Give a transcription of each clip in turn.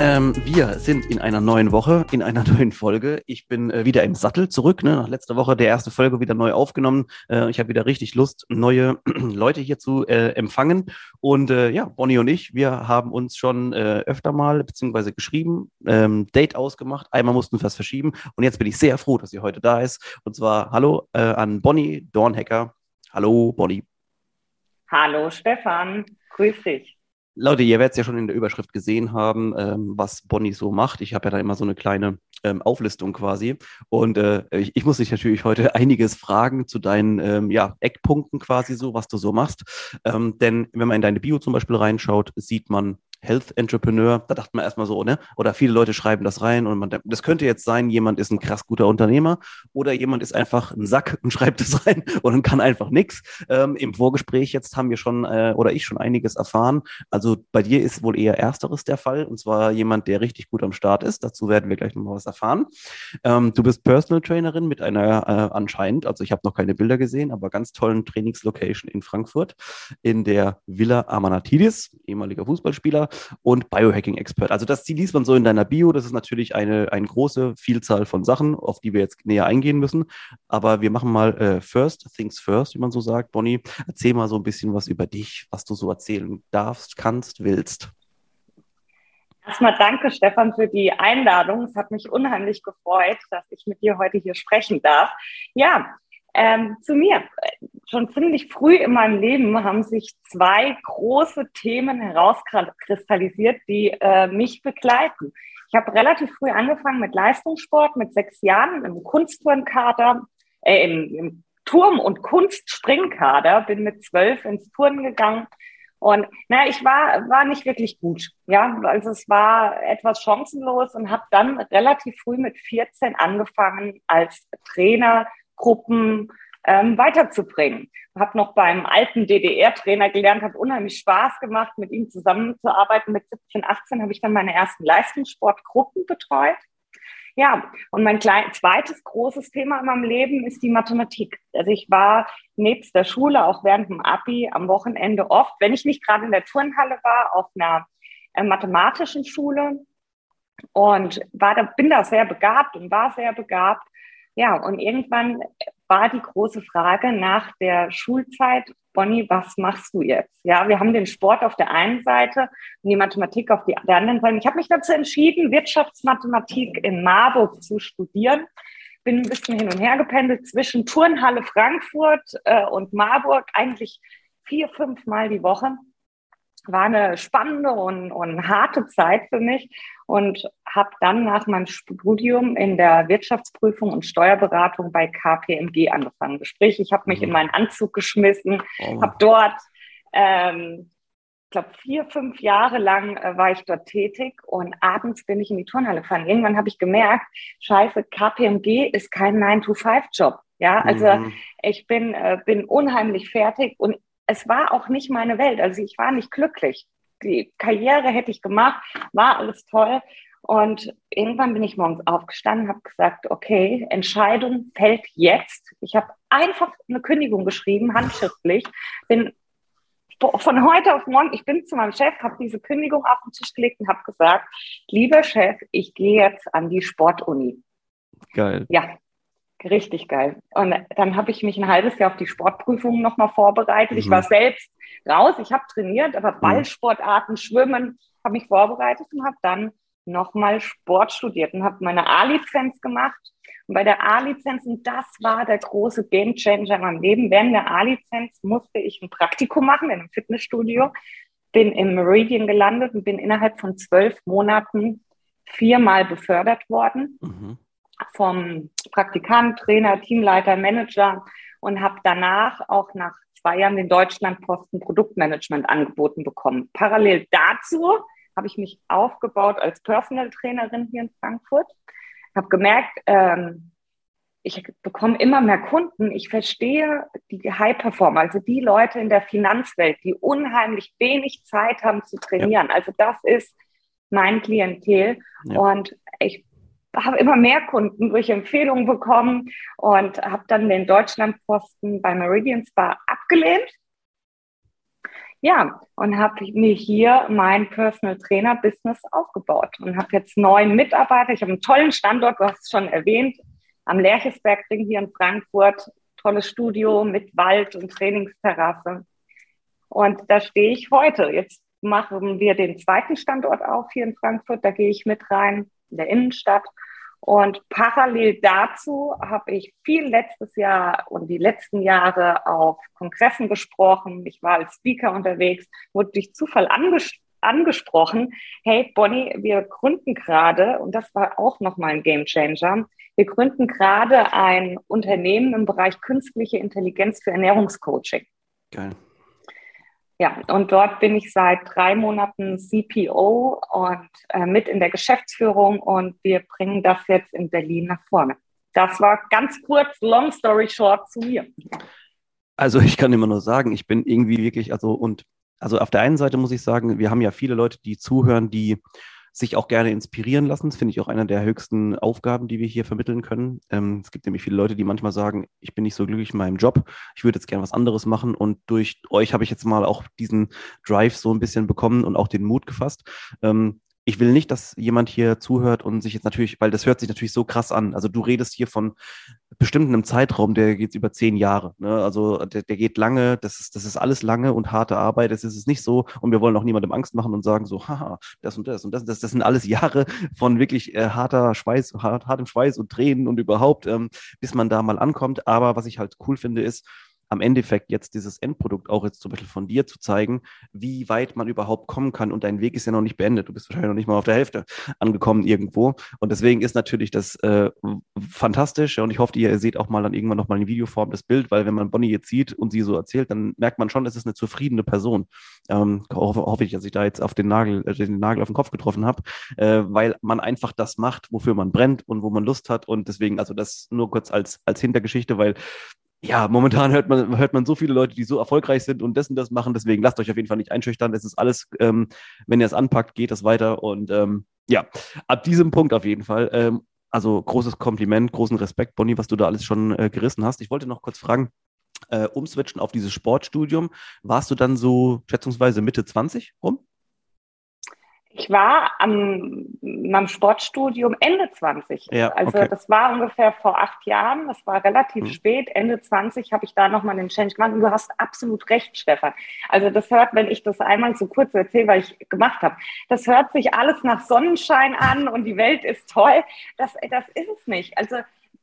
Ähm, wir sind in einer neuen Woche, in einer neuen Folge. Ich bin äh, wieder im Sattel zurück. Ne? Nach letzter Woche der erste Folge wieder neu aufgenommen. Äh, ich habe wieder richtig Lust, neue Leute hier zu äh, empfangen. Und äh, ja, Bonnie und ich, wir haben uns schon äh, öfter mal beziehungsweise geschrieben, ähm, Date ausgemacht. Einmal mussten wir was verschieben. Und jetzt bin ich sehr froh, dass sie heute da ist. Und zwar Hallo äh, an Bonnie Dornhecker. Hallo, Bonnie. Hallo, Stefan. Grüß dich. Leute, ihr werdet es ja schon in der Überschrift gesehen haben, ähm, was Bonnie so macht. Ich habe ja da immer so eine kleine ähm, Auflistung quasi. Und äh, ich, ich, muss dich natürlich heute einiges fragen zu deinen ähm, ja, Eckpunkten quasi so, was du so machst. Ähm, denn wenn man in deine Bio zum Beispiel reinschaut, sieht man Health Entrepreneur, da dachte man erstmal so, ne? Oder viele Leute schreiben das rein und man das könnte jetzt sein, jemand ist ein krass guter Unternehmer oder jemand ist einfach ein Sack und schreibt es rein und kann einfach nichts. Ähm, Im Vorgespräch jetzt haben wir schon äh, oder ich schon einiges erfahren. Also bei dir ist wohl eher ersteres der Fall und zwar jemand, der richtig gut am Start ist. Dazu werden wir gleich nochmal was erfahren. Ähm, du bist Personal Trainerin mit einer äh, anscheinend, also ich habe noch keine Bilder gesehen, aber ganz tollen Trainingslocation in Frankfurt in der Villa Amanatidis, ehemaliger Fußballspieler und Biohacking-Expert. Also das liest man so in deiner Bio. Das ist natürlich eine, eine große Vielzahl von Sachen, auf die wir jetzt näher eingehen müssen. Aber wir machen mal äh, First Things First, wie man so sagt. Bonnie, erzähl mal so ein bisschen was über dich, was du so erzählen darfst, kannst, willst. Erstmal danke, Stefan, für die Einladung. Es hat mich unheimlich gefreut, dass ich mit dir heute hier sprechen darf. Ja, ähm, zu mir. Schon ziemlich früh in meinem Leben haben sich zwei große Themen herauskristallisiert, die äh, mich begleiten. Ich habe relativ früh angefangen mit Leistungssport, mit sechs Jahren im Kunstturnkader, äh, im, im Turm- und Kunstspringkader, bin mit zwölf ins Turnen gegangen. Und na, ich war, war nicht wirklich gut. Ja, also es war etwas chancenlos und habe dann relativ früh mit 14 angefangen als Trainer Gruppen ähm, weiterzubringen. Habe noch beim alten DDR-Trainer gelernt, hat unheimlich Spaß gemacht, mit ihm zusammenzuarbeiten. Mit 17, 18 habe ich dann meine ersten Leistungssportgruppen betreut. Ja, und mein klein, zweites großes Thema in meinem Leben ist die Mathematik. Also ich war nebst der Schule, auch während dem Abi, am Wochenende oft, wenn ich nicht gerade in der Turnhalle war, auf einer äh, mathematischen Schule und war da, bin da sehr begabt und war sehr begabt ja, und irgendwann war die große Frage nach der Schulzeit, Bonnie, was machst du jetzt? Ja, wir haben den Sport auf der einen Seite und die Mathematik auf der anderen Seite. Ich habe mich dazu entschieden, Wirtschaftsmathematik in Marburg zu studieren. Bin ein bisschen hin und her gependelt zwischen Turnhalle Frankfurt äh, und Marburg, eigentlich vier, fünf Mal die Woche war eine spannende und, und harte Zeit für mich und habe dann nach meinem Studium in der Wirtschaftsprüfung und Steuerberatung bei KPMG angefangen. Sprich, ich habe mich in mhm. meinen Anzug geschmissen, oh. habe dort, ähm, ich glaube, vier, fünf Jahre lang äh, war ich dort tätig und abends bin ich in die Turnhalle gefahren. Irgendwann habe ich gemerkt, scheiße, KPMG ist kein 9-to-5-Job. Ja, also mhm. ich bin, äh, bin unheimlich fertig und es war auch nicht meine Welt. Also ich war nicht glücklich. Die Karriere hätte ich gemacht, war alles toll. Und irgendwann bin ich morgens aufgestanden, habe gesagt, okay, Entscheidung fällt jetzt. Ich habe einfach eine Kündigung geschrieben, handschriftlich. Bin von heute auf morgen, ich bin zu meinem Chef, habe diese Kündigung auf den Tisch gelegt und habe gesagt, lieber Chef, ich gehe jetzt an die Sportuni. Geil. Ja, Richtig geil. Und dann habe ich mich ein halbes Jahr auf die Sportprüfungen nochmal vorbereitet. Mhm. Ich war selbst raus, ich habe trainiert, aber mhm. Ballsportarten, Schwimmen, habe mich vorbereitet und habe dann nochmal Sport studiert und habe meine A-Lizenz gemacht. Und bei der A-Lizenz, und das war der große Gamechanger in meinem Leben, während der A-Lizenz musste ich ein Praktikum machen in einem Fitnessstudio, bin im Meridian gelandet und bin innerhalb von zwölf Monaten viermal befördert worden. Mhm vom Praktikant, Trainer, Teamleiter, Manager und habe danach auch nach zwei Jahren den Deutschlandposten Produktmanagement angeboten bekommen. Parallel dazu habe ich mich aufgebaut als Personal Trainerin hier in Frankfurt. Habe gemerkt, ähm, ich bekomme immer mehr Kunden. Ich verstehe die High-Performer, also die Leute in der Finanzwelt, die unheimlich wenig Zeit haben zu trainieren. Ja. Also das ist mein Klientel. Ja. Und ich habe immer mehr Kunden durch Empfehlungen bekommen und habe dann den Deutschlandposten bei Meridian Spa abgelehnt. Ja, und habe mir hier mein Personal Trainer Business aufgebaut und habe jetzt neun Mitarbeiter. Ich habe einen tollen Standort, du hast es schon erwähnt, am Lerchesbergring hier in Frankfurt. Tolles Studio mit Wald und Trainingsterrasse. Und da stehe ich heute. Jetzt machen wir den zweiten Standort auf hier in Frankfurt. Da gehe ich mit rein in der Innenstadt. Und parallel dazu habe ich viel letztes Jahr und die letzten Jahre auf Kongressen gesprochen. Ich war als Speaker unterwegs, wurde durch Zufall anges angesprochen. Hey, Bonnie, wir gründen gerade, und das war auch nochmal ein Game Changer, wir gründen gerade ein Unternehmen im Bereich künstliche Intelligenz für Ernährungscoaching. Geil. Ja, und dort bin ich seit drei Monaten CPO und äh, mit in der Geschäftsführung und wir bringen das jetzt in Berlin nach vorne. Das war ganz kurz, long story short zu mir. Also ich kann immer nur sagen, ich bin irgendwie wirklich, also und also auf der einen Seite muss ich sagen, wir haben ja viele Leute, die zuhören, die sich auch gerne inspirieren lassen. Das finde ich auch einer der höchsten Aufgaben, die wir hier vermitteln können. Ähm, es gibt nämlich viele Leute, die manchmal sagen, ich bin nicht so glücklich in meinem Job, ich würde jetzt gerne was anderes machen. Und durch euch habe ich jetzt mal auch diesen Drive so ein bisschen bekommen und auch den Mut gefasst. Ähm, ich will nicht, dass jemand hier zuhört und sich jetzt natürlich, weil das hört sich natürlich so krass an. Also du redest hier von bestimmt einem Zeitraum, der geht über zehn Jahre. Ne? Also der, der geht lange, das ist, das ist alles lange und harte Arbeit. Es ist es nicht so und wir wollen auch niemandem Angst machen und sagen so, haha, das und das und das, das, das sind alles Jahre von wirklich äh, harter Schweiß, hart, hartem Schweiß und Tränen und überhaupt, ähm, bis man da mal ankommt. Aber was ich halt cool finde, ist, am Endeffekt jetzt dieses Endprodukt auch jetzt zum Beispiel von dir zu zeigen, wie weit man überhaupt kommen kann. Und dein Weg ist ja noch nicht beendet. Du bist wahrscheinlich noch nicht mal auf der Hälfte angekommen irgendwo. Und deswegen ist natürlich das äh, fantastisch. Und ich hoffe, ihr seht auch mal dann irgendwann nochmal in Videoform das Bild, weil wenn man Bonnie jetzt sieht und sie so erzählt, dann merkt man schon, es ist eine zufriedene Person. Ähm, hoffe, hoffe ich, dass ich da jetzt auf den Nagel, äh, den Nagel auf den Kopf getroffen habe, äh, weil man einfach das macht, wofür man brennt und wo man Lust hat. Und deswegen, also das nur kurz als, als Hintergeschichte, weil ja, momentan hört man, hört man so viele Leute, die so erfolgreich sind und das und das machen. Deswegen lasst euch auf jeden Fall nicht einschüchtern. Es ist alles, ähm, wenn ihr es anpackt, geht es weiter. Und ähm, ja, ab diesem Punkt auf jeden Fall. Ähm, also großes Kompliment, großen Respekt, Bonnie, was du da alles schon äh, gerissen hast. Ich wollte noch kurz fragen, äh, umswitchen auf dieses Sportstudium. Warst du dann so schätzungsweise Mitte 20 rum? Ich war am meinem Sportstudium Ende 20. Ja, also okay. das war ungefähr vor acht Jahren. Das war relativ mhm. spät. Ende 20 habe ich da nochmal den Change gemacht. Und du hast absolut recht, Stefan. Also das hört, wenn ich das einmal so kurz erzähle, was ich gemacht habe, das hört sich alles nach Sonnenschein an und die Welt ist toll. Das, das ist es nicht. Also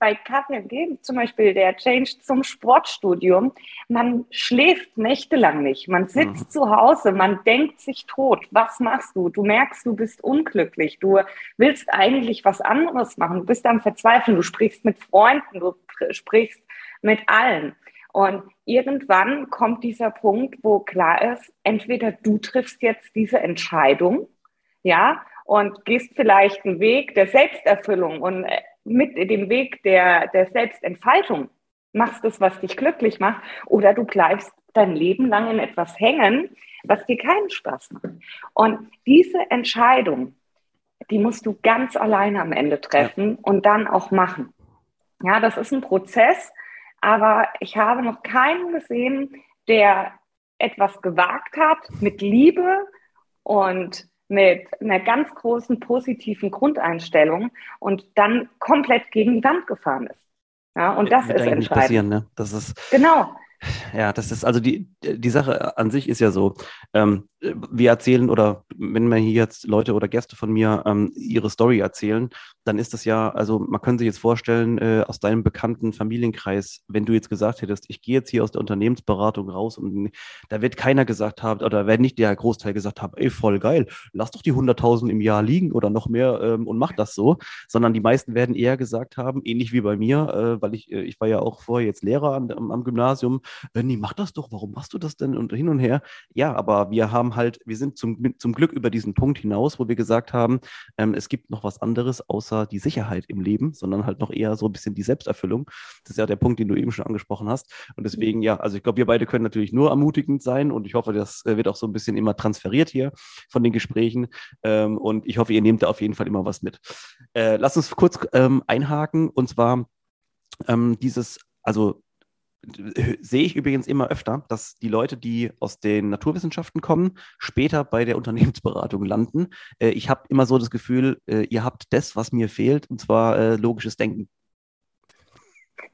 bei KPMG zum Beispiel der Change zum Sportstudium, man schläft nächtelang nicht. Man sitzt mhm. zu Hause, man denkt sich tot. Was machst du? Du merkst, du bist unglücklich. Du willst eigentlich was anderes machen. Du bist am Verzweifeln. Du sprichst mit Freunden, du sprichst mit allen. Und irgendwann kommt dieser Punkt, wo klar ist, entweder du triffst jetzt diese Entscheidung, ja, und gehst vielleicht einen Weg der Selbsterfüllung und äh, mit dem Weg der, der Selbstentfaltung machst es, was dich glücklich macht, oder du bleibst dein Leben lang in etwas hängen, was dir keinen Spaß macht. Und diese Entscheidung, die musst du ganz alleine am Ende treffen ja. und dann auch machen. Ja, das ist ein Prozess, aber ich habe noch keinen gesehen, der etwas gewagt hat mit Liebe und mit einer ganz großen positiven Grundeinstellung und dann komplett gegen die Wand gefahren ist. Ja, und das ist entscheidend. Ne? Das ist genau. Ja, das ist also die, die Sache an sich ist ja so. Ähm, wir erzählen oder wenn mir hier jetzt Leute oder Gäste von mir ähm, ihre Story erzählen, dann ist das ja, also man könnte sich jetzt vorstellen, äh, aus deinem bekannten Familienkreis, wenn du jetzt gesagt hättest, ich gehe jetzt hier aus der Unternehmensberatung raus und da wird keiner gesagt haben, oder wenn nicht der Großteil gesagt haben, ey, voll geil, lass doch die 100.000 im Jahr liegen oder noch mehr ähm, und mach das so, sondern die meisten werden eher gesagt haben, ähnlich wie bei mir, äh, weil ich, äh, ich war ja auch vorher jetzt Lehrer an, am, am Gymnasium, nee, mach das doch, warum machst du das denn und hin und her. Ja, aber wir haben halt, wir sind zum, zum Glück über diesen Punkt hinaus, wo wir gesagt haben, ähm, es gibt noch was anderes außer die Sicherheit im Leben, sondern halt noch eher so ein bisschen die Selbsterfüllung. Das ist ja der Punkt, den du eben schon angesprochen hast. Und deswegen, ja, also ich glaube, wir beide können natürlich nur ermutigend sein und ich hoffe, das äh, wird auch so ein bisschen immer transferiert hier von den Gesprächen. Ähm, und ich hoffe, ihr nehmt da auf jeden Fall immer was mit. Äh, lass uns kurz ähm, einhaken und zwar ähm, dieses, also sehe ich übrigens immer öfter, dass die Leute, die aus den Naturwissenschaften kommen, später bei der Unternehmensberatung landen. Äh, ich habe immer so das Gefühl, äh, ihr habt das, was mir fehlt, und zwar äh, logisches Denken.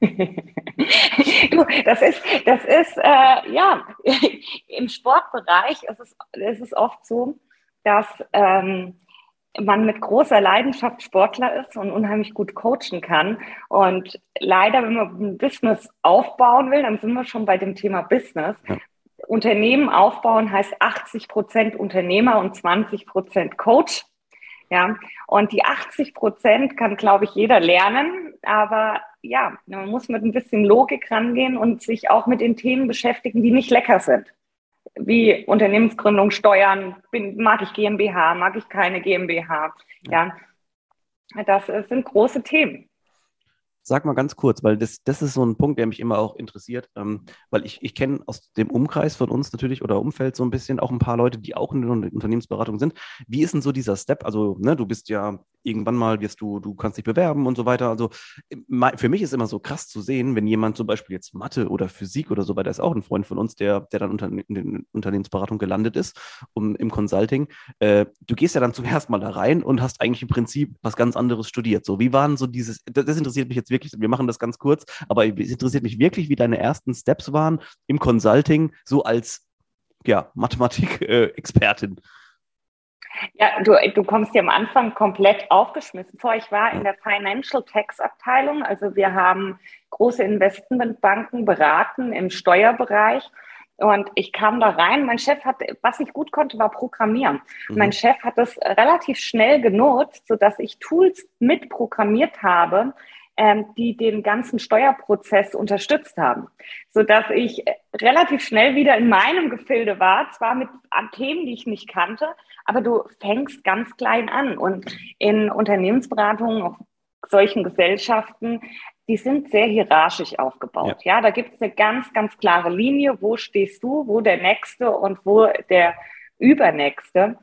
du, das ist, das ist äh, ja, im Sportbereich ist es, ist es oft so, dass ähm, man mit großer Leidenschaft Sportler ist und unheimlich gut coachen kann. Und leider, wenn man ein Business aufbauen will, dann sind wir schon bei dem Thema Business. Ja. Unternehmen aufbauen heißt 80 Prozent Unternehmer und 20 Prozent Coach. Ja, und die 80 Prozent kann, glaube ich, jeder lernen. Aber ja, man muss mit ein bisschen Logik rangehen und sich auch mit den Themen beschäftigen, die nicht lecker sind wie Unternehmensgründung, Steuern, bin, mag ich GmbH, mag ich keine GmbH. Ja, das sind große Themen. Sag mal ganz kurz, weil das, das ist so ein Punkt, der mich immer auch interessiert, ähm, weil ich, ich kenne aus dem Umkreis von uns natürlich oder Umfeld so ein bisschen auch ein paar Leute, die auch in der Unternehmensberatung sind. Wie ist denn so dieser Step? Also, ne, du bist ja irgendwann mal, wirst du, du kannst dich bewerben und so weiter. Also, für mich ist immer so krass zu sehen, wenn jemand zum Beispiel jetzt Mathe oder Physik oder so weiter ist auch ein Freund von uns, der, der dann unter, in der Unternehmensberatung gelandet ist, um, im Consulting. Äh, du gehst ja dann zum ersten Mal da rein und hast eigentlich im Prinzip was ganz anderes studiert. So, wie waren so dieses, das interessiert mich jetzt wirklich, wir machen das ganz kurz, aber es interessiert mich wirklich, wie deine ersten Steps waren im Consulting, so als ja, Mathematik-Expertin. Ja, du, du kommst dir am Anfang komplett aufgeschmissen vor. Ich war in der Financial Tax Abteilung. Also wir haben große Investmentbanken beraten im Steuerbereich. Und ich kam da rein. Mein Chef hat, was ich gut konnte, war Programmieren. Mhm. Mein Chef hat das relativ schnell genutzt, sodass ich Tools mitprogrammiert habe, die den ganzen Steuerprozess unterstützt haben, so dass ich relativ schnell wieder in meinem Gefilde war, zwar mit Themen, die ich nicht kannte, aber du fängst ganz klein an und in Unternehmensberatungen, auf solchen Gesellschaften, die sind sehr hierarchisch aufgebaut. Ja, ja da gibt es eine ganz, ganz klare Linie, wo stehst du, wo der Nächste und wo der Übernächste.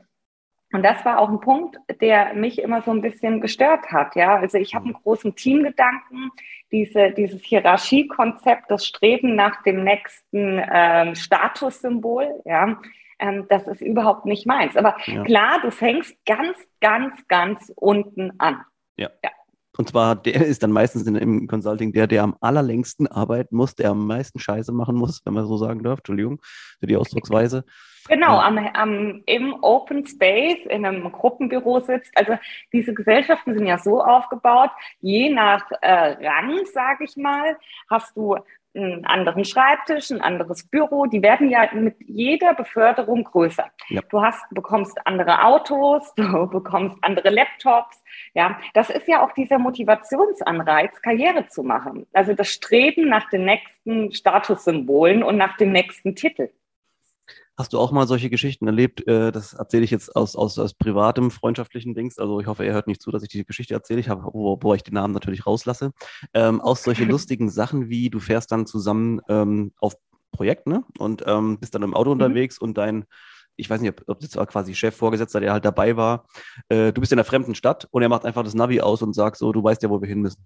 Und das war auch ein Punkt, der mich immer so ein bisschen gestört hat. Ja, also ich habe einen großen Teamgedanken, diese, dieses Hierarchiekonzept, das Streben nach dem nächsten ähm, Statussymbol. Ja, ähm, das ist überhaupt nicht meins. Aber ja. klar, du fängst ganz, ganz, ganz unten an. Ja. ja. Und zwar, der ist dann meistens in, im Consulting der, der am allerlängsten arbeiten muss, der am meisten Scheiße machen muss, wenn man so sagen darf. Entschuldigung für die Ausdrucksweise. Genau, am, am, im Open Space, in einem Gruppenbüro sitzt. Also diese Gesellschaften sind ja so aufgebaut, je nach äh, Rang, sage ich mal, hast du einen anderen Schreibtisch, ein anderes Büro. Die werden ja mit jeder Beförderung größer. Ja. Du hast, bekommst andere Autos, du bekommst andere Laptops. Ja, das ist ja auch dieser Motivationsanreiz, Karriere zu machen. Also das Streben nach den nächsten Statussymbolen und nach dem nächsten Titel. Hast du auch mal solche Geschichten erlebt? Äh, das erzähle ich jetzt aus, aus, aus privatem, freundschaftlichen Dings. Also ich hoffe, er hört nicht zu, dass ich die Geschichte erzähle. Ich habe, wo, wo ich den Namen natürlich rauslasse. Ähm, aus solche lustigen Sachen wie, du fährst dann zusammen ähm, auf Projekt, ne? Und ähm, bist dann im Auto mhm. unterwegs und dein, ich weiß nicht, ob, ob das war quasi Chef, Vorgesetzter, der halt dabei war, äh, du bist in einer fremden Stadt und er macht einfach das Navi aus und sagt so, du weißt ja, wo wir hin müssen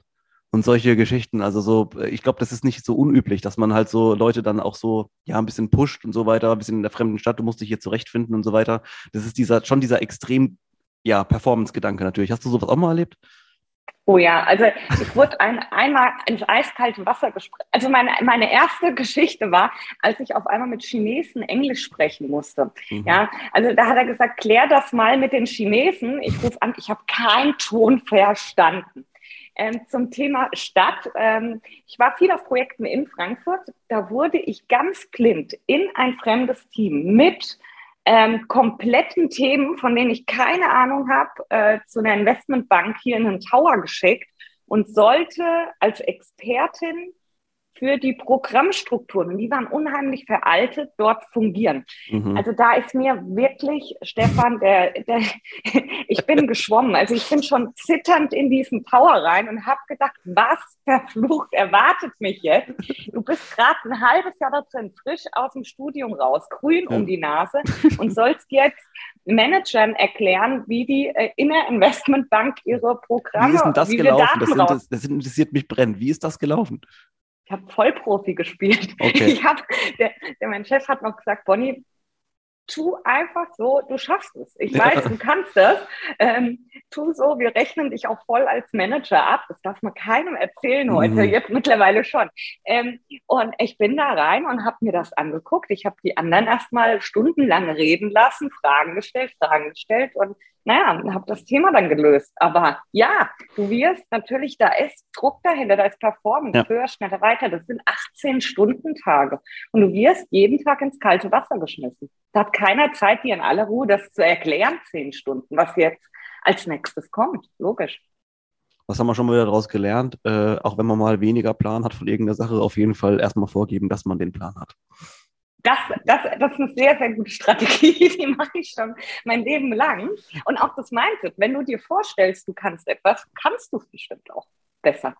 und solche Geschichten. Also so, äh, ich glaube, das ist nicht so unüblich, dass man halt so Leute dann auch so, ja, ein bisschen pusht und so weiter, ein bisschen in der fremden Stadt, du musst dich hier zurechtfinden und so weiter. Das ist dieser, schon dieser extrem, ja, Performance-Gedanke natürlich. Hast du sowas auch mal erlebt? Oh ja, also ich wurde ein, einmal ins eiskalte Wasser gesprochen. Also meine, meine erste Geschichte war, als ich auf einmal mit Chinesen Englisch sprechen musste. Mhm. Ja, also da hat er gesagt, klär das mal mit den Chinesen. Ich rufe an, ich habe keinen Ton verstanden. Ähm, zum Thema Stadt. Ähm, ich war viel auf Projekten in Frankfurt. Da wurde ich ganz blind in ein fremdes Team mit ähm, kompletten Themen, von denen ich keine Ahnung habe, äh, zu einer Investmentbank hier in einen Tower geschickt und sollte als Expertin für die Programmstrukturen. Und die waren unheimlich veraltet, dort fungieren. Mhm. Also da ist mir wirklich, Stefan, der, der ich bin geschwommen. Also ich bin schon zitternd in diesen Tower rein und habe gedacht, was verflucht erwartet mich jetzt? Du bist gerade ein halbes Jahr da drin, frisch aus dem Studium raus, grün ja. um die Nase und sollst jetzt Managern erklären, wie die äh, in der Investmentbank ihre Programme. Wie ist denn das gelaufen? Das, das, interessiert mich brennend. Wie ist das gelaufen? Ich habe Vollprofi gespielt. Okay. Ich hab, der, der, mein Chef hat noch gesagt, Bonnie, tu einfach so, du schaffst es. Ich weiß, ja. du kannst das. Ähm, tu so, wir rechnen dich auch voll als Manager ab. Das darf man keinem erzählen heute, mhm. jetzt mittlerweile schon. Ähm, und ich bin da rein und habe mir das angeguckt. Ich habe die anderen erstmal stundenlang reden lassen, Fragen gestellt, Fragen gestellt und naja, habe das Thema dann gelöst. Aber ja, du wirst natürlich, da ist Druck dahinter, da ist Performance, ja. höher, schneller, weiter. Das sind 18 Stunden Tage. Und du wirst jeden Tag ins kalte Wasser geschmissen. Da hat keiner Zeit, dir in aller Ruhe das zu erklären, zehn Stunden, was jetzt als nächstes kommt. Logisch. Was haben wir schon mal wieder daraus gelernt? Äh, auch wenn man mal weniger Plan hat von irgendeiner Sache, auf jeden Fall erstmal vorgeben, dass man den Plan hat. Das, das, das ist eine sehr, sehr gute Strategie, die mache ich schon mein Leben lang. Und auch das Mindset, wenn du dir vorstellst, du kannst etwas, kannst du es bestimmt auch besser.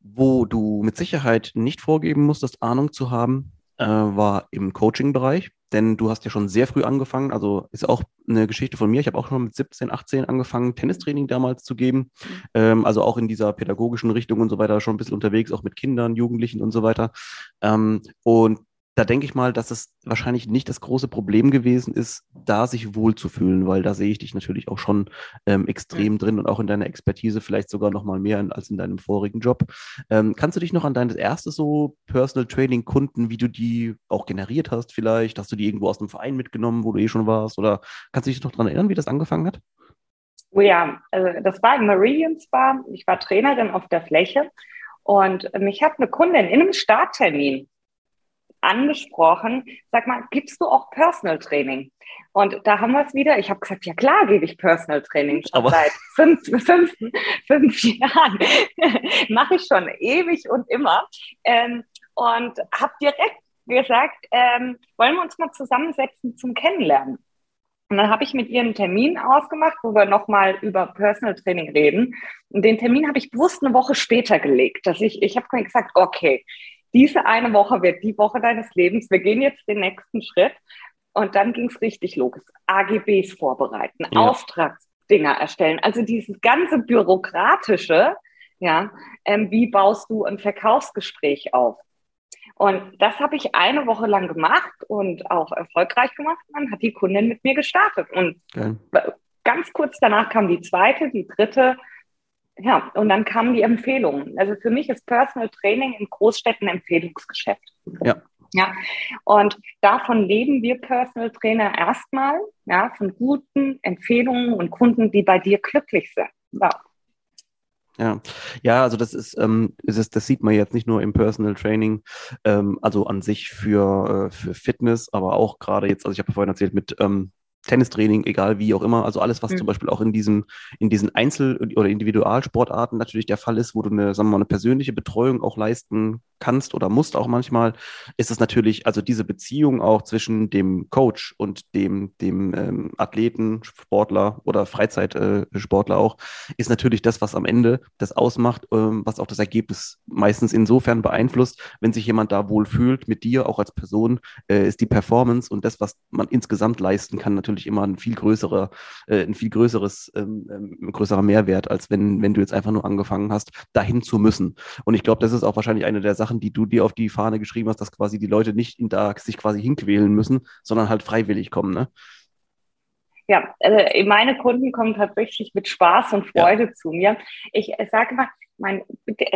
Wo du mit Sicherheit nicht vorgeben musstest, Ahnung zu haben, äh, war im Coaching-Bereich, denn du hast ja schon sehr früh angefangen, also ist auch eine Geschichte von mir. Ich habe auch schon mit 17, 18 angefangen, Tennistraining damals zu geben, mhm. ähm, also auch in dieser pädagogischen Richtung und so weiter, schon ein bisschen unterwegs, auch mit Kindern, Jugendlichen und so weiter. Ähm, und da denke ich mal, dass es wahrscheinlich nicht das große Problem gewesen ist, da sich wohlzufühlen, weil da sehe ich dich natürlich auch schon ähm, extrem ja. drin und auch in deiner Expertise vielleicht sogar noch mal mehr als in deinem vorigen Job. Ähm, kannst du dich noch an dein erstes so Personal Training Kunden, wie du die auch generiert hast vielleicht? Hast du die irgendwo aus dem Verein mitgenommen, wo du eh schon warst? Oder kannst du dich noch daran erinnern, wie das angefangen hat? Oh ja, also das war im Meridian Spa. Ich war Trainerin auf der Fläche und mich hat eine Kundin in einem Starttermin angesprochen, sag mal, gibst du auch Personal Training? Und da haben wir es wieder. Ich habe gesagt, ja klar gebe ich Personal Training schon Aber seit fünf, fünf, fünf Jahren. Mache ich schon ewig und immer. Ähm, und habe direkt gesagt, ähm, wollen wir uns mal zusammensetzen zum Kennenlernen? Und dann habe ich mit ihr einen Termin ausgemacht, wo wir nochmal über Personal Training reden. Und den Termin habe ich bewusst eine Woche später gelegt, dass ich, ich habe gesagt, okay, diese eine Woche wird die Woche deines Lebens. Wir gehen jetzt den nächsten Schritt. Und dann ging es richtig los. AGBs vorbereiten, ja. Auftragsdinger erstellen. Also dieses ganze bürokratische, ja, ähm, wie baust du ein Verkaufsgespräch auf? Und das habe ich eine Woche lang gemacht und auch erfolgreich gemacht. dann hat die Kundin mit mir gestartet. Und okay. ganz kurz danach kam die zweite, die dritte ja, und dann kamen die Empfehlungen. Also für mich ist Personal Training in Großstädten Empfehlungsgeschäft. Ja. Ja, und davon leben wir Personal Trainer erstmal, ja, von guten Empfehlungen und Kunden, die bei dir glücklich sind. Ja. Ja, ja, also das ist, ähm, ist, das sieht man jetzt nicht nur im Personal Training, ähm, also an sich für, äh, für Fitness, aber auch gerade jetzt, also ich habe vorhin erzählt mit ähm, Tennistraining, egal wie auch immer. Also alles, was mhm. zum Beispiel auch in diesen, in diesen Einzel- oder Individualsportarten natürlich der Fall ist, wo du eine, sagen wir mal, eine persönliche Betreuung auch leisten kannst oder musst auch manchmal, ist es natürlich, also diese Beziehung auch zwischen dem Coach und dem, dem ähm, Athleten, Sportler oder Freizeitsportler äh, auch, ist natürlich das, was am Ende das ausmacht, ähm, was auch das Ergebnis meistens insofern beeinflusst, wenn sich jemand da wohl fühlt mit dir, auch als Person, äh, ist die Performance und das, was man insgesamt leisten kann, natürlich immer ein viel größerer, äh, ein viel größeres, ähm, ähm größerer Mehrwert, als wenn, wenn du jetzt einfach nur angefangen hast, dahin zu müssen. Und ich glaube, das ist auch wahrscheinlich eine der Sachen, Sachen, die du dir auf die Fahne geschrieben hast, dass quasi die Leute nicht in da sich quasi hinquälen müssen, sondern halt freiwillig kommen, ne? Ja, also meine Kunden kommen tatsächlich mit Spaß und Freude ja. zu mir. Ich sage mal, mein,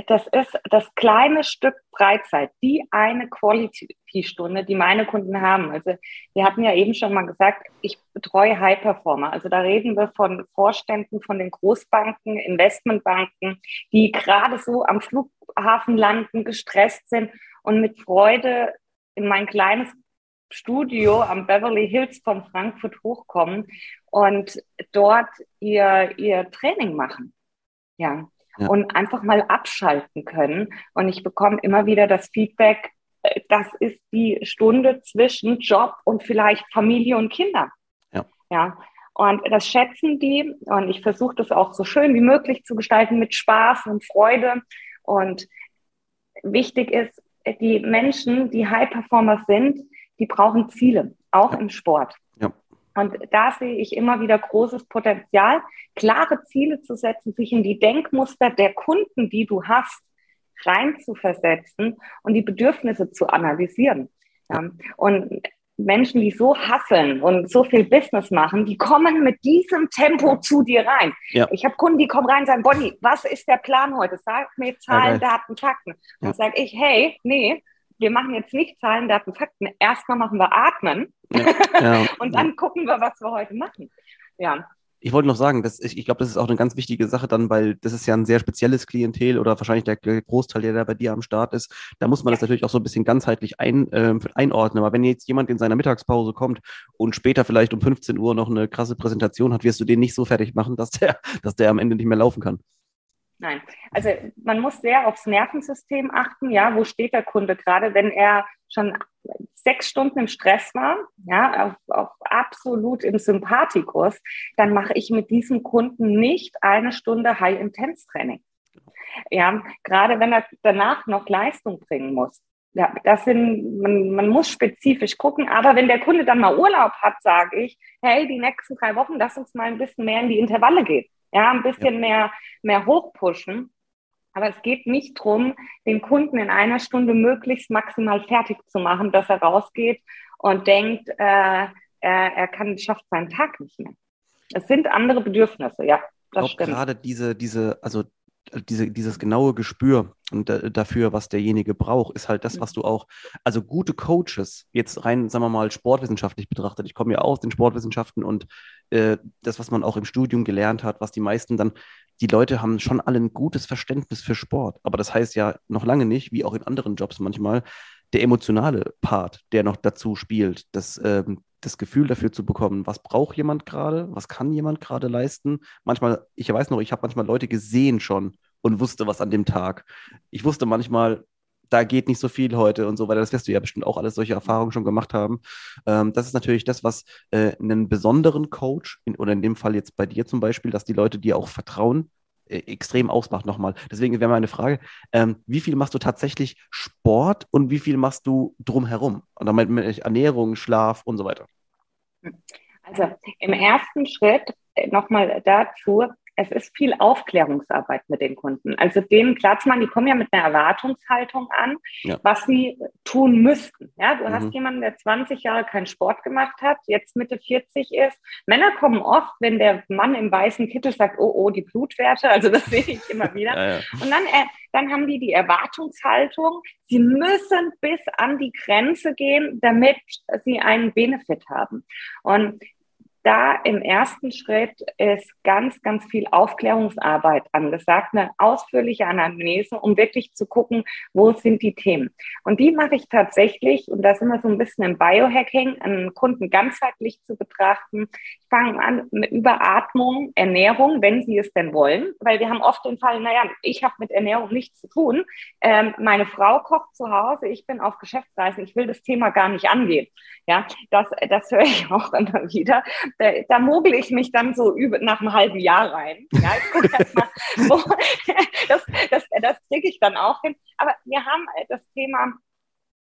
das ist das kleine Stück Freizeit, die eine Quality-Stunde, die meine Kunden haben. Also wir hatten ja eben schon mal gesagt, ich betreue High-Performer. Also da reden wir von Vorständen von den Großbanken, Investmentbanken, die gerade so am Flughafen landen, gestresst sind und mit Freude in mein kleines Studio am Beverly Hills von Frankfurt hochkommen und dort ihr, ihr Training machen. Ja. Ja. und einfach mal abschalten können. Und ich bekomme immer wieder das Feedback, äh, das ist die Stunde zwischen Job und vielleicht Familie und Kinder. Ja. ja. Und das schätzen die. Und ich versuche das auch so schön wie möglich zu gestalten mit Spaß und Freude. Und wichtig ist, die Menschen, die High Performer sind, die brauchen Ziele, auch ja. im Sport. Ja. Und da sehe ich immer wieder großes Potenzial, klare Ziele zu setzen, sich in die Denkmuster der Kunden, die du hast, reinzuversetzen und die Bedürfnisse zu analysieren. Ja. Und Menschen, die so hasseln und so viel Business machen, die kommen mit diesem Tempo zu dir rein. Ja. Ich habe Kunden, die kommen rein und sagen, Bonnie, was ist der Plan heute? Sag mir Zahlen, okay. Daten, Fakten. Ja. Dann sage ich, hey, nee, wir machen jetzt nicht Zahlen, Daten, Fakten. Erstmal machen wir Atmen ja. und dann gucken wir, was wir heute machen. Ja, ich wollte noch sagen, dass ich, ich glaube, das ist auch eine ganz wichtige Sache dann, weil das ist ja ein sehr spezielles Klientel oder wahrscheinlich der Großteil, der da bei dir am Start ist. Da muss man das natürlich auch so ein bisschen ganzheitlich ein, äh, einordnen. Aber wenn jetzt jemand in seiner Mittagspause kommt und später vielleicht um 15 Uhr noch eine krasse Präsentation hat, wirst du den nicht so fertig machen, dass der, dass der am Ende nicht mehr laufen kann. Nein, also man muss sehr aufs Nervensystem achten. Ja, wo steht der Kunde gerade, wenn er schon sechs Stunden im Stress war, ja, auf, auf absolut im Sympathikus, dann mache ich mit diesem Kunden nicht eine Stunde High-Intense-Training. Ja, gerade wenn er danach noch Leistung bringen muss. Ja, das sind, man, man muss spezifisch gucken, aber wenn der Kunde dann mal Urlaub hat, sage ich, hey, die nächsten drei Wochen, lass uns mal ein bisschen mehr in die Intervalle gehen. Ja, ein bisschen ja. mehr, mehr hochpushen. Aber es geht nicht darum, den Kunden in einer Stunde möglichst maximal fertig zu machen, dass er rausgeht und denkt, äh, er, er kann, schafft seinen Tag nicht mehr. Es sind andere Bedürfnisse, ja. Das ich glaube, gerade diese, diese, also diese, dieses genaue Gespür und äh, dafür, was derjenige braucht, ist halt das, was du auch, also gute Coaches, jetzt rein, sagen wir mal, sportwissenschaftlich betrachtet, ich komme ja aus den Sportwissenschaften und äh, das, was man auch im Studium gelernt hat, was die meisten dann, die Leute haben schon alle ein gutes Verständnis für Sport, aber das heißt ja noch lange nicht, wie auch in anderen Jobs manchmal, der emotionale Part, der noch dazu spielt, das, ähm, das Gefühl dafür zu bekommen, was braucht jemand gerade, was kann jemand gerade leisten. Manchmal, ich weiß noch, ich habe manchmal Leute gesehen schon und wusste was an dem Tag. Ich wusste manchmal, da geht nicht so viel heute und so weiter. Das wirst du ja bestimmt auch alles solche Erfahrungen schon gemacht haben. Ähm, das ist natürlich das, was äh, einen besonderen Coach, in, oder in dem Fall jetzt bei dir zum Beispiel, dass die Leute dir auch vertrauen, extrem ausmacht nochmal. Deswegen wäre meine Frage, ähm, wie viel machst du tatsächlich Sport und wie viel machst du drumherum? Und damit mit Ernährung, Schlaf und so weiter. Also im ersten Schritt äh, nochmal dazu, es ist viel Aufklärungsarbeit mit den Kunden. Also denen klar zu machen, die kommen ja mit einer Erwartungshaltung an, ja. was sie tun müssten. Ja, du mhm. hast jemanden, der 20 Jahre keinen Sport gemacht hat, jetzt Mitte 40 ist. Männer kommen oft, wenn der Mann im weißen Kittel sagt, oh, oh, die Blutwerte, also das sehe ich immer wieder. ja, ja. Und dann, äh, dann haben die die Erwartungshaltung, sie müssen bis an die Grenze gehen, damit sie einen Benefit haben. Und da im ersten Schritt ist ganz, ganz viel Aufklärungsarbeit angesagt, eine ausführliche Anamnese, um wirklich zu gucken, wo sind die Themen. Und die mache ich tatsächlich, und da sind wir so ein bisschen im Biohacking, einen Kunden ganzheitlich zu betrachten. Ich fange an mit Überatmung, Ernährung, wenn sie es denn wollen, weil wir haben oft den Fall, naja, ich habe mit Ernährung nichts zu tun. Ähm, meine Frau kocht zu Hause, ich bin auf Geschäftsreise, ich will das Thema gar nicht angehen. Ja, das, das höre ich auch immer wieder da, da mogel ich mich dann so über, nach einem halben Jahr rein. Ja, ich gucke erst mal, wo, das, das, das kriege ich dann auch hin. Aber wir haben das Thema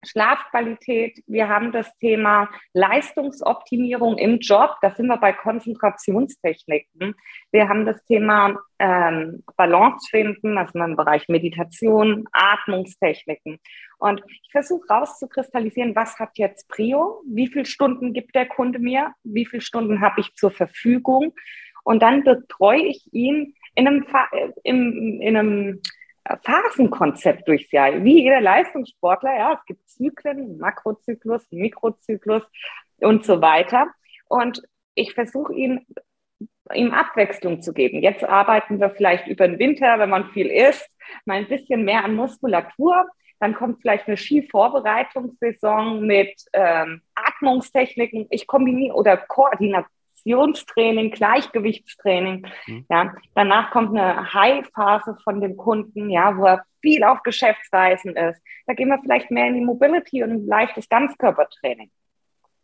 Schlafqualität, wir haben das Thema Leistungsoptimierung im Job, da sind wir bei Konzentrationstechniken. Wir haben das Thema ähm, Balance finden, also im Bereich Meditation, Atmungstechniken. Und ich versuche rauszukristallisieren, was hat jetzt Prio, wie viele Stunden gibt der Kunde mir, wie viele Stunden habe ich zur Verfügung. Und dann betreue ich ihn in einem, in, in einem Phasenkonzept durchs Jahr. Wie jeder Leistungssportler, ja, es gibt Zyklen, Makrozyklus, Mikrozyklus und so weiter. Und ich versuche ihn ihm Abwechslung zu geben. Jetzt arbeiten wir vielleicht über den Winter, wenn man viel isst, mal ein bisschen mehr an Muskulatur. Dann kommt vielleicht eine Skivorbereitungssaison mit ähm, Atmungstechniken. Ich kombiniere oder Koordination Konzentrationstraining, Gleichgewichtstraining. Mhm. Ja, danach kommt eine High-Phase von dem Kunden, ja, wo er viel auf Geschäftsreisen ist. Da gehen wir vielleicht mehr in die Mobility und ein leichtes Ganzkörpertraining.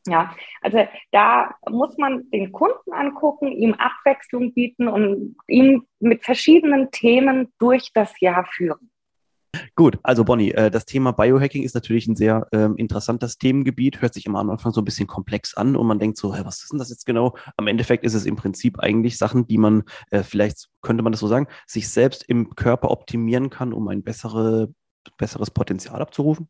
Ja, also da muss man den Kunden angucken, ihm Abwechslung bieten und ihn mit verschiedenen Themen durch das Jahr führen. Gut, also Bonnie, äh, das Thema Biohacking ist natürlich ein sehr ähm, interessantes Themengebiet, hört sich immer am Anfang so ein bisschen komplex an und man denkt so, hey, was ist denn das jetzt genau? Am Endeffekt ist es im Prinzip eigentlich Sachen, die man, äh, vielleicht könnte man das so sagen, sich selbst im Körper optimieren kann, um ein bessere, besseres Potenzial abzurufen.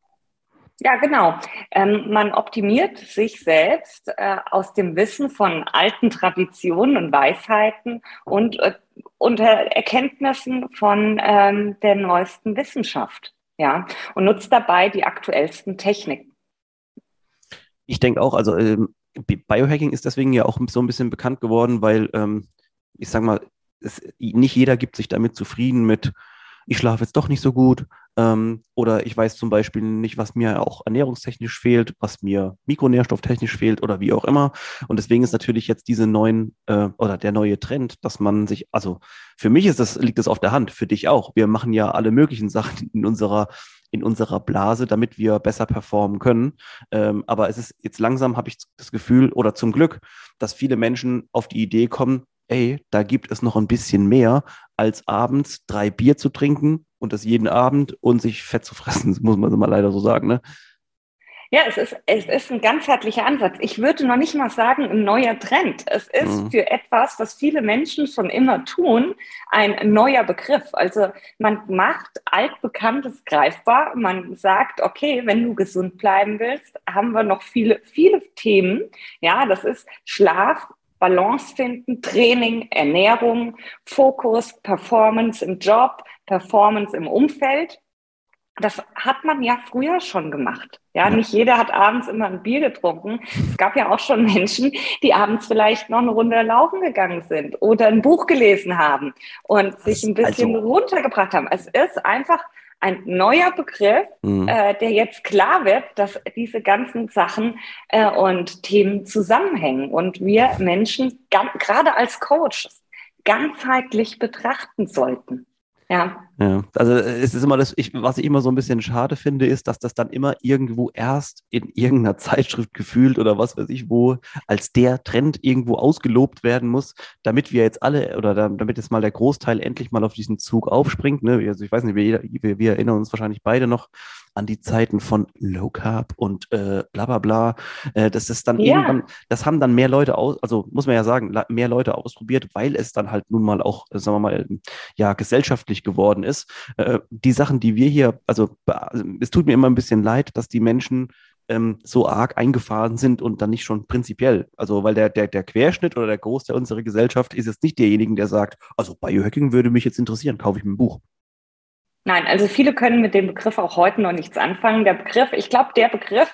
Ja, genau. Ähm, man optimiert sich selbst äh, aus dem Wissen von alten Traditionen und Weisheiten und äh, unter Erkenntnissen von ähm, der neuesten Wissenschaft. Ja, und nutzt dabei die aktuellsten Techniken. Ich denke auch, also ähm, Biohacking ist deswegen ja auch so ein bisschen bekannt geworden, weil ähm, ich sag mal, es, nicht jeder gibt sich damit zufrieden mit ich schlafe jetzt doch nicht so gut ähm, oder ich weiß zum Beispiel nicht, was mir auch ernährungstechnisch fehlt, was mir mikronährstofftechnisch fehlt oder wie auch immer. Und deswegen ist natürlich jetzt diese neuen äh, oder der neue Trend, dass man sich, also für mich ist das, liegt das auf der Hand, für dich auch. Wir machen ja alle möglichen Sachen in unserer in unserer Blase, damit wir besser performen können. Ähm, aber es ist jetzt langsam, habe ich das Gefühl, oder zum Glück, dass viele Menschen auf die Idee kommen, ey, da gibt es noch ein bisschen mehr, als abends drei Bier zu trinken und das jeden Abend und sich fett zu fressen, muss man mal leider so sagen, ne? Ja, es ist, es ist ein ganzheitlicher Ansatz. Ich würde noch nicht mal sagen, ein neuer Trend. Es ist mhm. für etwas, was viele Menschen schon immer tun, ein neuer Begriff. Also man macht altbekanntes greifbar. Man sagt, okay, wenn du gesund bleiben willst, haben wir noch viele, viele Themen. Ja, das ist Schlaf, Balance finden, Training, Ernährung, Fokus, Performance im Job, Performance im Umfeld. Das hat man ja früher schon gemacht. Ja, nicht jeder hat abends immer ein Bier getrunken. Es gab ja auch schon Menschen, die abends vielleicht noch eine Runde laufen gegangen sind oder ein Buch gelesen haben und sich ein bisschen also, runtergebracht haben. Es ist einfach ein neuer Begriff, mhm. äh, der jetzt klar wird, dass diese ganzen Sachen äh, und Themen zusammenhängen und wir Menschen gerade als Coaches ganzheitlich betrachten sollten. Ja. ja. Also es ist immer das, ich, was ich immer so ein bisschen schade finde, ist, dass das dann immer irgendwo erst in irgendeiner Zeitschrift gefühlt oder was weiß ich wo als der Trend irgendwo ausgelobt werden muss, damit wir jetzt alle oder damit jetzt mal der Großteil endlich mal auf diesen Zug aufspringt. Ne? Also ich weiß nicht, wir, wir, wir erinnern uns wahrscheinlich beide noch an die Zeiten von Low Carb und äh, bla bla bla. Äh, das ist dann ja. irgendwann, das haben dann mehr Leute aus, also muss man ja sagen, mehr Leute ausprobiert, weil es dann halt nun mal auch, sagen wir mal, ja, gesellschaftlich geworden ist. Äh, die Sachen, die wir hier, also, also es tut mir immer ein bisschen leid, dass die Menschen ähm, so arg eingefahren sind und dann nicht schon prinzipiell. Also, weil der, der, der Querschnitt oder der Großteil unserer Gesellschaft ist jetzt nicht derjenige, der sagt, also Biohacking würde mich jetzt interessieren, kaufe ich mir ein Buch. Nein, also viele können mit dem Begriff auch heute noch nichts anfangen. Der Begriff, ich glaube, der Begriff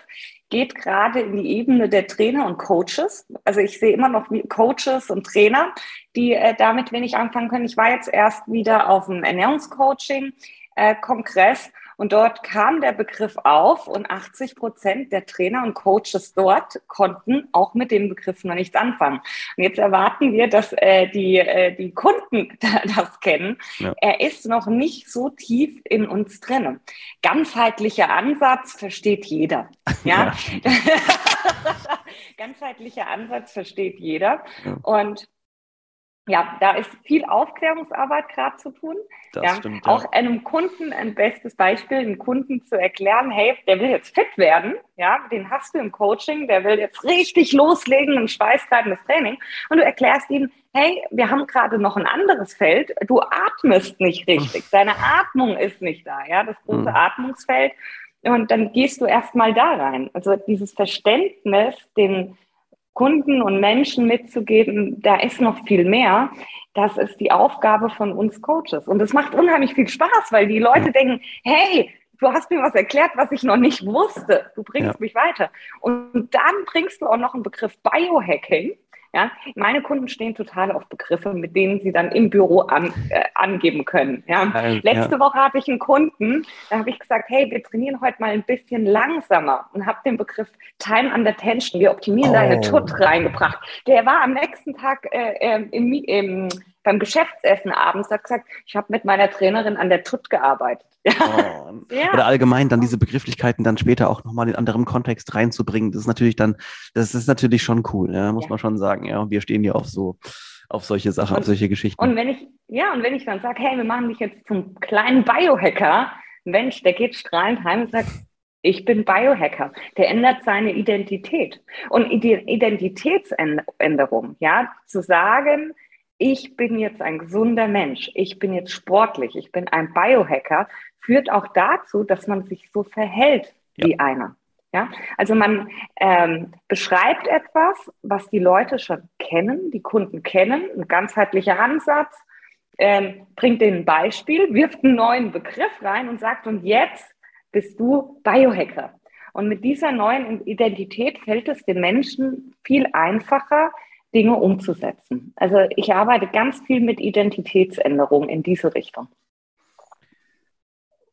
geht gerade in die Ebene der Trainer und Coaches. Also ich sehe immer noch Coaches und Trainer, die äh, damit wenig anfangen können. Ich war jetzt erst wieder auf dem Ernährungscoaching-Kongress äh, und dort kam der Begriff auf und 80 Prozent der Trainer und Coaches dort konnten auch mit dem Begriff noch nichts anfangen. Und jetzt erwarten wir, dass äh, die, äh, die Kunden das kennen. Ja. Er ist noch nicht so tief in uns drin. Ganzheitlicher Ansatz versteht jeder. Ja. ja. Ganzheitlicher Ansatz versteht jeder. Ja. Und ja, da ist viel Aufklärungsarbeit gerade zu tun. Das ja, stimmt, ja. Auch einem Kunden ein bestes Beispiel, einem Kunden zu erklären, hey, der will jetzt fit werden, ja, den hast du im Coaching, der will jetzt richtig loslegen, ein schweißtreibendes Training und du erklärst ihm, hey, wir haben gerade noch ein anderes Feld, du atmest nicht richtig, deine Atmung ist nicht da, ja, das große mhm. Atmungsfeld und dann gehst du erstmal da rein. Also dieses Verständnis, den Kunden und Menschen mitzugeben, da ist noch viel mehr. Das ist die Aufgabe von uns Coaches. Und es macht unheimlich viel Spaß, weil die Leute denken, hey, du hast mir was erklärt, was ich noch nicht wusste. Du bringst ja. mich weiter. Und dann bringst du auch noch einen Begriff Biohacking. Ja, meine Kunden stehen total auf Begriffe, mit denen sie dann im Büro an, äh, angeben können. Ja. Äh, Letzte ja. Woche hatte ich einen Kunden, da habe ich gesagt, hey, wir trainieren heute mal ein bisschen langsamer und habe den Begriff Time under Tension, wir optimieren oh. deine Tut reingebracht. Der war am nächsten Tag äh, ähm, im, im beim Geschäftsessen abends hat gesagt, ich habe mit meiner Trainerin an der TUT gearbeitet. Oh. ja. Oder allgemein dann diese Begrifflichkeiten dann später auch nochmal in anderem Kontext reinzubringen. Das ist natürlich dann, das ist natürlich schon cool, ja, muss ja. man schon sagen. Ja, wir stehen ja auf so auf solche Sachen, und, auf solche Geschichten. Und wenn ich, ja, und wenn ich dann sage, hey, wir machen dich jetzt zum kleinen Biohacker, Mensch, der geht strahlend heim und sagt, ich bin Biohacker. Der ändert seine Identität. Und Identitätsänderung, ja, zu sagen, ich bin jetzt ein gesunder Mensch, ich bin jetzt sportlich, ich bin ein Biohacker, führt auch dazu, dass man sich so verhält ja. wie einer. Ja, also man ähm, beschreibt etwas, was die Leute schon kennen, die Kunden kennen, ein ganzheitlicher Ansatz, ähm, bringt denen ein Beispiel, wirft einen neuen Begriff rein und sagt, und jetzt bist du Biohacker. Und mit dieser neuen Identität fällt es den Menschen viel einfacher, Dinge umzusetzen. Also ich arbeite ganz viel mit Identitätsänderungen in diese Richtung.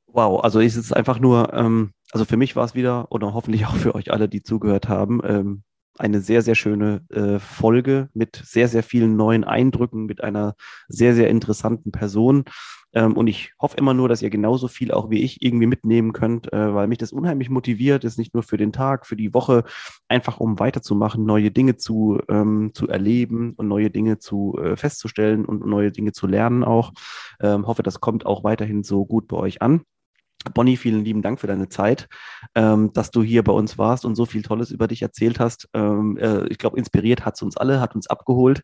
Wow, also ist es einfach nur, ähm, also für mich war es wieder oder hoffentlich auch für euch alle, die zugehört haben, ähm, eine sehr, sehr schöne äh, Folge mit sehr, sehr vielen neuen Eindrücken, mit einer sehr, sehr interessanten Person. Ähm, und ich hoffe immer nur, dass ihr genauso viel auch wie ich irgendwie mitnehmen könnt, äh, weil mich das unheimlich motiviert ist, nicht nur für den Tag, für die Woche, einfach um weiterzumachen, neue Dinge zu, ähm, zu erleben und neue Dinge zu äh, festzustellen und neue Dinge zu lernen auch. Ähm, hoffe, das kommt auch weiterhin so gut bei euch an. Bonnie, vielen lieben Dank für deine Zeit, ähm, dass du hier bei uns warst und so viel Tolles über dich erzählt hast. Ähm, äh, ich glaube, inspiriert hat es uns alle, hat uns abgeholt.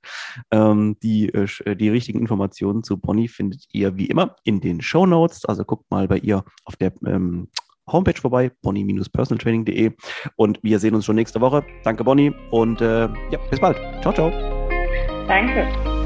Ähm, die, äh, äh, die richtigen Informationen zu Bonnie findet ihr wie immer in den Show Notes. Also guckt mal bei ihr auf der ähm, Homepage vorbei, bonnie-personaltraining.de. Und wir sehen uns schon nächste Woche. Danke, Bonnie. Und äh, ja, bis bald. Ciao, ciao. Danke.